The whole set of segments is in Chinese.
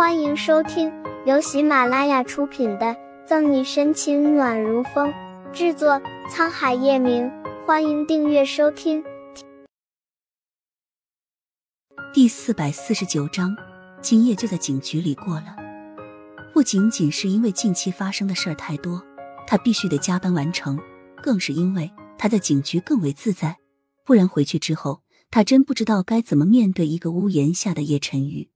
欢迎收听由喜马拉雅出品的《赠你深情暖如风》，制作沧海夜明。欢迎订阅收听。第四百四十九章，今夜就在警局里过了。不仅仅是因为近期发生的事儿太多，他必须得加班完成，更是因为他在警局更为自在。不然回去之后，他真不知道该怎么面对一个屋檐下的叶晨宇。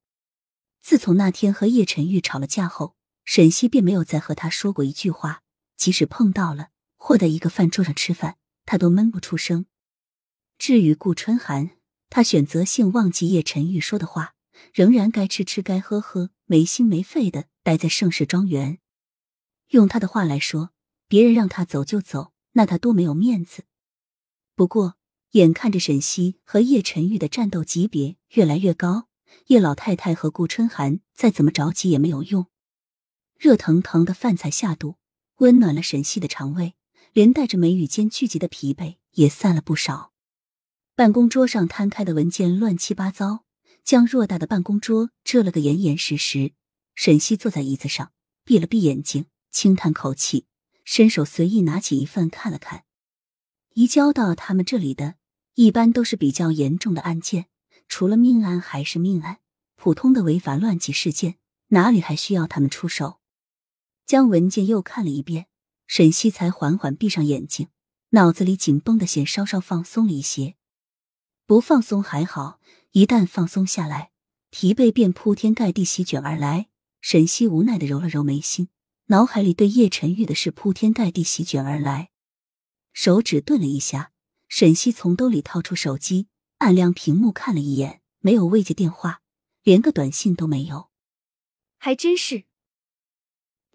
自从那天和叶晨玉吵了架后，沈西便没有再和他说过一句话。即使碰到了，或在一个饭桌上吃饭，他都闷不出声。至于顾春寒，他选择性忘记叶晨玉说的话，仍然该吃吃该喝喝，没心没肺的待在盛世庄园。用他的话来说，别人让他走就走，那他多没有面子。不过，眼看着沈西和叶晨玉的战斗级别越来越高。叶老太太和顾春寒再怎么着急也没有用，热腾腾的饭菜下肚，温暖了沈西的肠胃，连带着眉宇间聚集的疲惫也散了不少。办公桌上摊开的文件乱七八糟，将偌大的办公桌遮了个严严实实。沈西坐在椅子上，闭了闭眼睛，轻叹口气，伸手随意拿起一份看了看。移交到他们这里的，一般都是比较严重的案件。除了命案还是命案，普通的违法乱纪事件哪里还需要他们出手？将文件又看了一遍，沈西才缓缓闭上眼睛，脑子里紧绷的弦稍稍放松了一些。不放松还好，一旦放松下来，疲惫便铺天盖地席卷而来。沈西无奈的揉了揉眉心，脑海里对叶晨玉的事铺天盖地席卷而来，手指顿了一下，沈西从兜里掏出手机。按亮屏幕看了一眼，没有未接电话，连个短信都没有。还真是。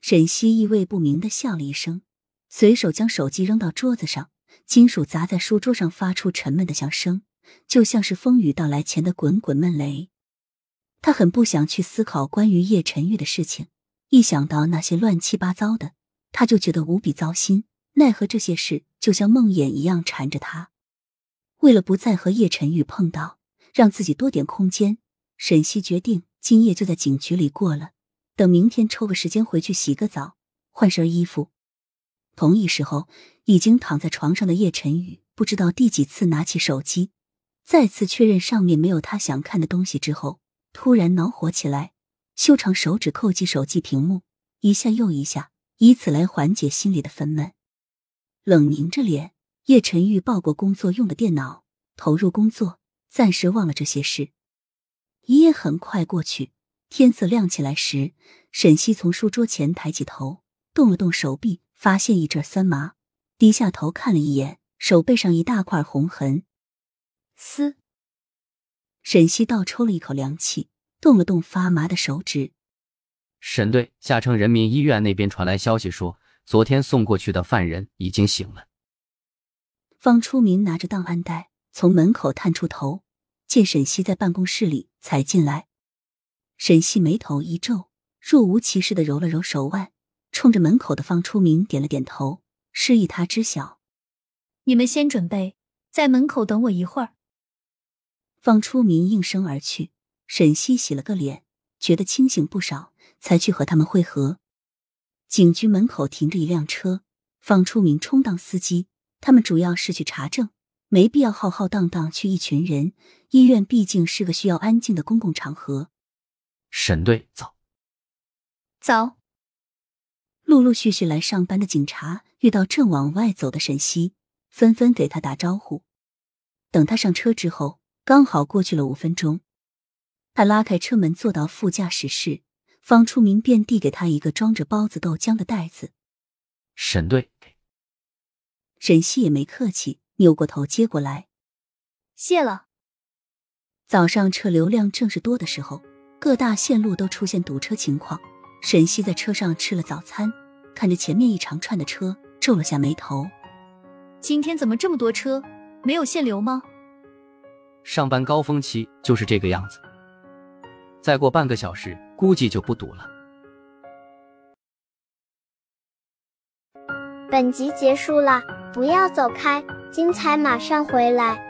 沈西意味不明的笑了一声，随手将手机扔到桌子上，金属砸在书桌上，发出沉闷的响声，就像是风雨到来前的滚滚闷雷。他很不想去思考关于叶晨玉的事情，一想到那些乱七八糟的，他就觉得无比糟心。奈何这些事就像梦魇一样缠着他。为了不再和叶晨玉碰到，让自己多点空间，沈西决定今夜就在警局里过了。等明天抽个时间回去洗个澡，换身衣服。同一时候，已经躺在床上的叶晨宇不知道第几次拿起手机，再次确认上面没有他想看的东西之后，突然恼火起来，修长手指扣击手机屏幕，一下又一下，以此来缓解心里的愤懑。冷凝着脸。叶晨玉抱过工作用的电脑，投入工作，暂时忘了这些事。一夜很快过去，天色亮起来时，沈西从书桌前抬起头，动了动手臂，发现一阵酸麻，低下头看了一眼手背上一大块红痕。嘶！沈西倒抽了一口凉气，动了动发麻的手指。沈队，下城人民医院那边传来消息说，昨天送过去的犯人已经醒了。方初明拿着档案袋从门口探出头，见沈西在办公室里，才进来。沈西眉头一皱，若无其事的揉了揉手腕，冲着门口的方初明点了点头，示意他知晓。你们先准备，在门口等我一会儿。方初明应声而去。沈西洗了个脸，觉得清醒不少，才去和他们会合。警局门口停着一辆车，方初明充当司机。他们主要是去查证，没必要浩浩荡荡去一群人。医院毕竟是个需要安静的公共场合。沈队走。走。陆陆续续来上班的警察遇到正往外走的沈西，纷纷给他打招呼。等他上车之后，刚好过去了五分钟。他拉开车门，坐到副驾驶室，方初明便递给他一个装着包子、豆浆的袋子。沈队。沈西也没客气，扭过头接过来，谢了。早上车流量正是多的时候，各大线路都出现堵车情况。沈西在车上吃了早餐，看着前面一长串的车，皱了下眉头。今天怎么这么多车？没有限流吗？上班高峰期就是这个样子，再过半个小时估计就不堵了。本集结束了。不要走开，精彩马上回来。